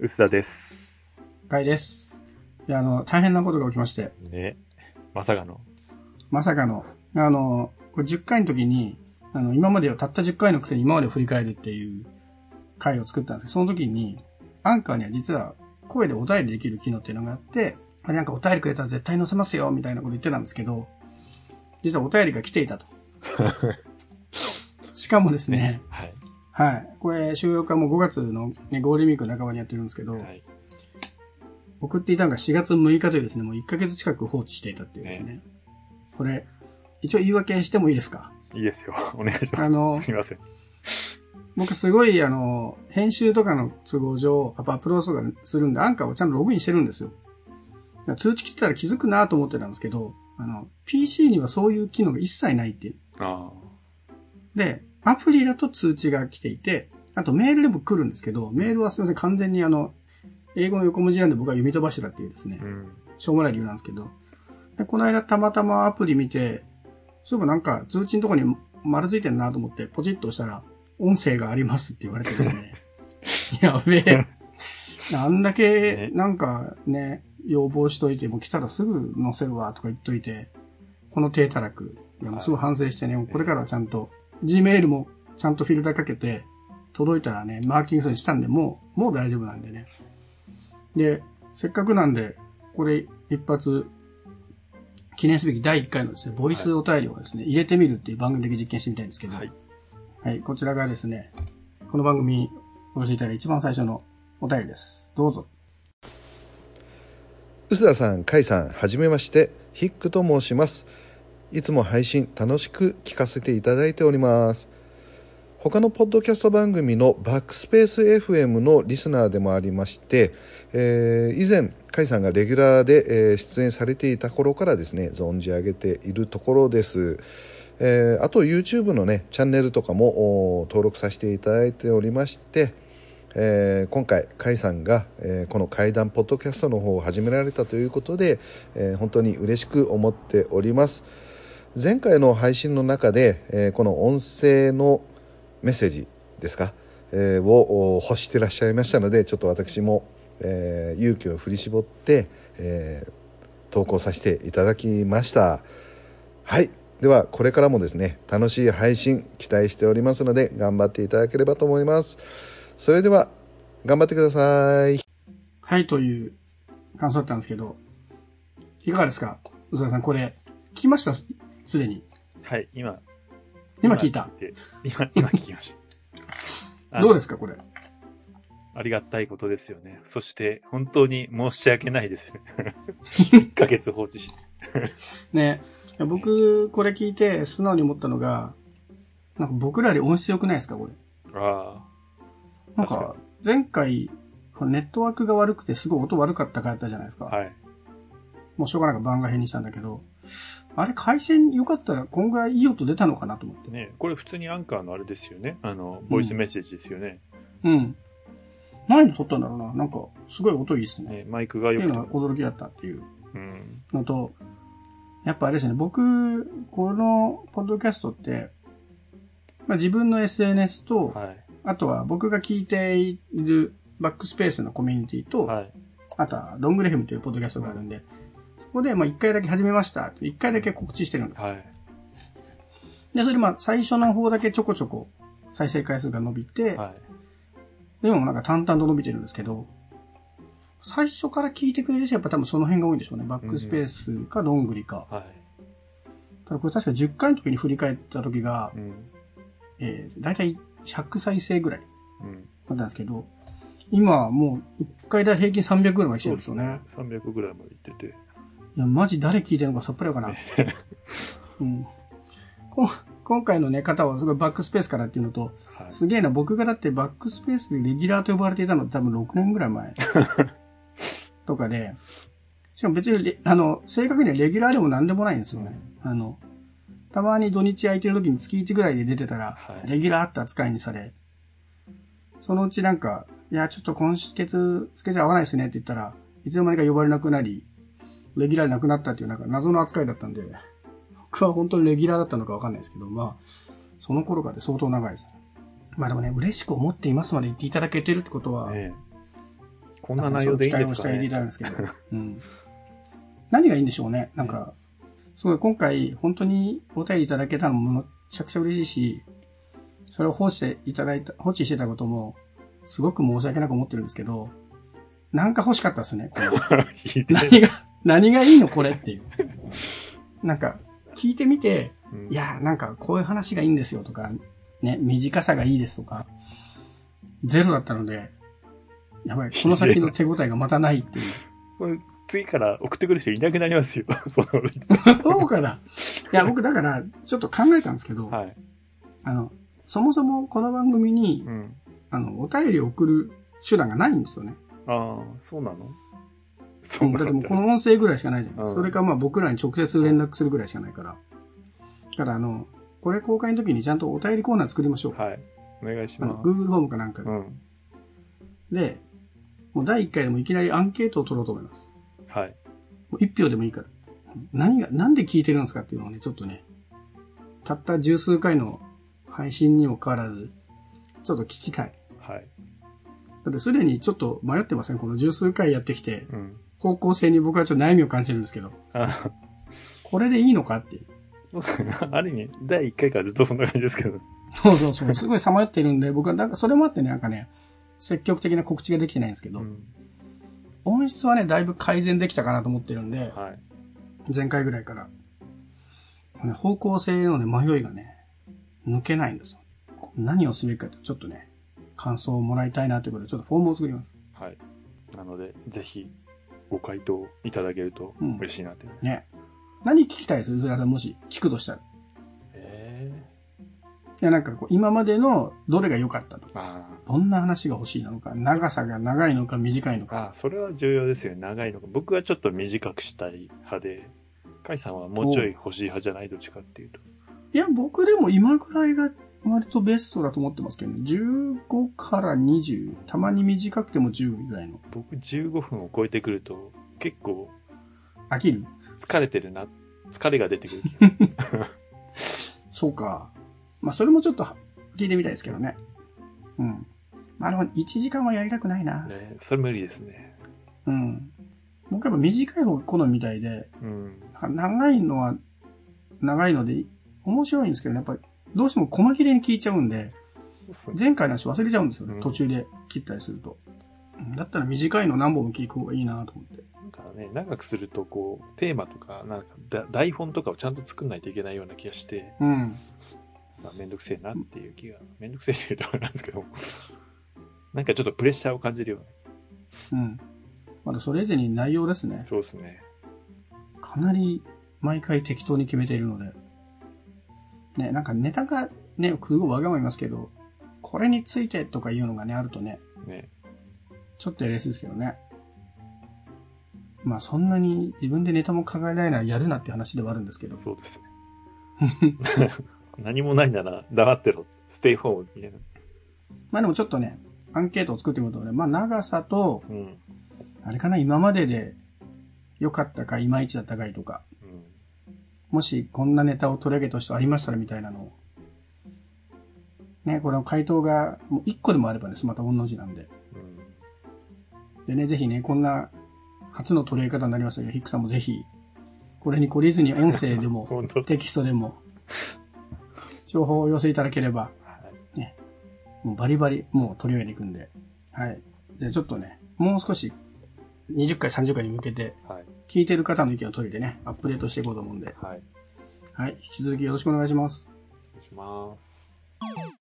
薄田です。かいです。いや、あの、大変なことが起きまして、ね。まさかの。まさかの、あの、これ10回の時に、あの、今までをたった10回のくせに今までを振り返るっていう回を作ったんですけど、その時に、アンカーには実は声でお便りできる機能っていうのがあって、あれなんかお便りくれたら絶対載せますよ、みたいなこと言ってたんですけど、実はお便りが来ていたと。しかもですね、はい。はい。これ収録はもう5月の、ね、ゴールデンウィーク半ばにやってるんですけど、はい。送っていたのが4月6日というですね、もう1ヶ月近く放置していたっていうですね。これ、一応言い訳してもいいですか？いいですよ。お願いしまあのす。、すみません。僕すごいあの、編集とかの都合上、やっぱアップロードとかするんで、アンカーをちゃんとログインしてるんですよ。通知来てたら気づくなと思ってたんですけど、あの、PC にはそういう機能が一切ないっていう。あで、アプリだと通知が来ていて、あとメールでも来るんですけど、メールはすみません、完全にあの、英語の横文字なんで僕は読み飛ばしてたっていうですねあ。う、ん。しょうもない理由なんですけど、でこの間たまたまアプリ見て、そういえばなんか通知のとこに丸ついてんなと思ってポチッと押したら、音声がありますって言われてですね。やべえ。あんだけね、なんかね、要望しといて、もう来たらすぐ載せるわとか言っといて、この低たらく。いや、もうすごい反省してね、もうこれからはちゃんと、Gmail もちゃんとフィルターかけて、届いたらね、マーキングするにしたんで、もう、もう大丈夫なんでね。で、せっかくなんで、これ一発、記念すべき第1回のですね、ボイスお便りをですね、入れてみるっていう番組だけ実験してみたいんですけど、はい。はい、こちらがですね、この番組にお寄せいただいた一番最初のお便りです。どうぞ。臼田さん、甲斐さん、はじめまして、ヒックと申します。いつも配信楽しく聞かせていただいております。他のポッドキャスト番組のバックスペース FM のリスナーでもありまして、えー以前、甲斐さんがレギュラーで、えー出演されていた頃からですね、存じ上げているところです。えーあと YouTube のね、チャンネルとかも登録させていただいておりまして、えー今回、甲斐さんが、えーこの怪談ポッドキャストの方を始められたということで、えー本当に嬉しく思っております。前回の配信の中で、えーこの音声のメッセージですか、えーを欲してらっしゃいましたので、ちょっと私も、えー勇気を振り絞って、え投稿させていただきました。はい。では、これからもですね、楽しい配信期待しておりますので、頑張っていただければと思います。それでは、頑張ってください。はい、という感想だったんですけど、いかがですか？宇佐さん、これ、聞きました？すすでに。はい。今。今聞いた。て今、今聞きました。どうですすか、これ？ありがたいことですよね。そして、本当に申し訳ないですね。1ヶ月放置して。ね、僕、これ聞いて素直に思ったのが、なんか僕らより音質良くないですか、これ？あなんか前回、ネットワークが悪くてすごい音悪かった回あったじゃないですか。あ。はい。もうしょうがなく番外編にしたんだけど、あれ回線良かったらこんぐらいいい音出たのかなと思って。ね、これ普通にアンカーのあれですよね。あの、ボイスメッセージですよね。うん。何で撮ったんだろうななんか、すごい音いいですね。ねマイクがっていうのが。驚きだったっていううん。のと、やっぱあれですね、僕、このポッドキャストって、まあ、自分の SNS と、はい。あとは僕が聞いているバックスペースのコミュニティと、はい。あとはロングレフムというポッドキャストがあるんで、そこでまあ一回だけ始めました。一回だけ告知してるんです。はい。で、それでまあ最初の方だけちょこちょこ再生回数が伸びて、はい。でもなんか淡々と伸びてるんですけど、最初から聞いてくれる人はやっぱ多分その辺が多いんでしょうね。バックスペースかどんぐりか。はい。ただこれ確か10回の時に振り返った時が、うん。えー、だいたい100再生ぐらいうん。だったんですけど、今はもう1回だ平均300ぐらいまで来てるんですよね。300ぐらいまでいってて。いや、マジ誰聞いてるのかさっぱりわからん。うん。こ今回のね、方はすごいバックスペースからっていうのと、はい。すげえな、僕がだってバックスペースでレギュラーと呼ばれていたの多分6年ぐらい前 とかで、しかも別にレ、あの、正確にはレギュラーでも何でもないんですよね。あの、たまに土日空いてる時に月1ぐらいで出てたら、はいレギュラーって扱いにされ、そのうちなんか、いや、ちょっと今月、つけちゃ合わないですねって言ったら、いつの間にか呼ばれなくなり、レギュラーになくなったっていうなんか謎の扱いだったんで、僕は本当にレギュラーだったのかわかんないですけど、まあ、その頃からで相当長いですね。まあでもね、嬉しく思っていますまで言っていただけてるってことは、ねこんな内容でいいん期待をですかねしていた。んですけど。うん。何がいいんでしょうね。なんか、すごい今回、本当にお便りいただけたのもめちゃくちゃ嬉しいし、それを放置していただいた、放置してたことも、すごく申し訳なく思ってるんですけど、なんか欲しかったですね。このいいね何が、何がいいのこれっていう。なんか、聞いてみて、うんいや、なんかこういう話がいいんですよとか、ね、短さがいいですとか、ゼロだったので、やばい、この先の手応えがまたないっていう。これ次から送ってくる人いなくなりますよ。そうかな。いや、僕だから、ちょっと考えたんですけど、はい。あの、そもそもこの番組にう、ん。あの、お便りを送る手段がないんですよね。ああ、そうなの？そだってもうこの音声ぐらいしかないじゃん。うんそれかまあ僕らに直接連絡するぐらいしかないから。だからあの、これ公開の時にちゃんとお便りコーナー作りましょう。はい。お願いしあの、ま Google フォームかなんかで。す。うん。で、もう第1回でもいきなりアンケートを取ろうと思います。はい。もう1票でもいいから。何が、なんで聞いてるんですかっていうのをね、ちょっとね、たった十数回の配信にもかかわらず、ちょっと聞きたい。はい。だってすでにちょっと迷ってません？この十数回やってきて、うん。方向性に僕はちょっと悩みを感じるんですけど、あこれでいいのかっていう。そうですね。ある意味、第1回からずっとそんな感じですけど。そうそうそう。すごいさまよってるんで、僕は、なんかそれもあってね、なんかね、積極的な告知ができてないんですけど、うん。音質はね、だいぶ改善できたかなと思ってるんで、はい。前回ぐらいから。ね、方向性のね、迷いがね、抜けないんですよ。何をすべきかって、ちょっとね、感想をもらいたいなということで、ちょっとフォームを作ります。はい。なので、ぜひ、ご回答いただけるとうん嬉しいなって。ね。何聞きたいです？うずらさん、もし聞くとしたら。いえや、なんかこう、今までのどれが良かったとか、あどんな話が欲しいのか、長さが長いのか短いのあ。か。ああ、それは重要ですよね。長いのか。僕はちょっと短くしたい派で、カイさんはもうちょい欲しい派じゃない？どっちかっていうと。いや、僕でも今ぐらいが割とベストだと思ってますけどね。15から20。たまに短くても10ぐらいの。僕15分を超えてくると、結構飽きる？疲れてるな、疲れが出てくる。そうか。まあ、それもちょっと聞いてみたいですけどね。うん。まあ、でも1時間はやりたくないな。ね、それ無理ですね。うん。僕やっぱ短い方が好みみたいで、うん。なんか長いのは長いので面白いんですけどね、やっぱりどうしても細切れに聞いちゃうんで、前回の話忘れちゃうんですよね、うん途中で切ったりすると。うんだったら短いの何本も聞く方がいいなと思って。なんかね、長くすると、こう、テーマとか、なんかだ、台本とかをちゃんと作んないといけないような気がして、うん。まあ、めんどくせえなっていう気が、めんどくせえって言うとあれなんですけど、なんかちょっとプレッシャーを感じるような。うん。まだそれ以前に内容ですね。そうですね。かなり毎回適当に決めているので。ね、なんかネタがね、すごいわがまま言いますけど、これについてとかいうのがね、あるとね、ね。ちょっとやりやすいですけどね。まあそんなに自分でネタも考えられないやるなって話ではあるんですけど。そうですね。何もないなら黙ってろ。ステイホームみたいな。まあでもちょっとね、アンケートを作ってみるとね、まあ長さと、うん。あれかな、今までで良かったか、いまいちだったかいとか、うん。もしこんなネタを取り上げた人ありましたらみたいなのを。ね、これの回答がもう1個でもあればね、また同じなんで。うん。でね、ぜひね、こんな初の取り上げ方になりましたけど、ヒックさんもぜひ、これに懲りずに音声でも、テキストでも、情報をお寄せいただければ、はい。もうバリバリ、もう取り上げていくんで。はい。じゃあちょっとね、もう少し、20回、30回に向けて、聞いてる方の意見を取りでね、アップデートしていこうと思うんで、はい。はい、引き続きよろしくお願いします。お願いします。